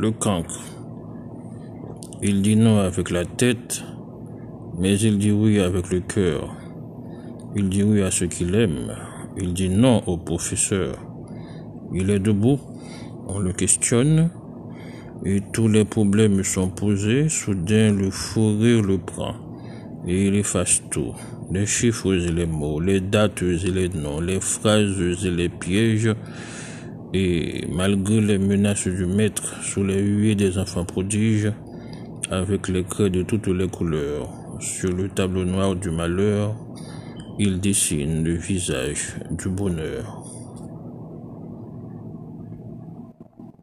le cancre. Il dit non avec la tête, mais il dit oui avec le cœur. Il dit oui à ce qu'il aime. Il dit non au professeur. Il est debout, on le questionne, et tous les problèmes sont posés. Soudain, le fou rire le prend, et il efface tout. Les chiffres et les mots, les dates et les noms, les phrases et les pièges, et malgré les menaces du maître sous les huées des enfants prodiges, avec les craies de toutes les couleurs, sur le tableau noir du malheur, il dessine le visage du bonheur.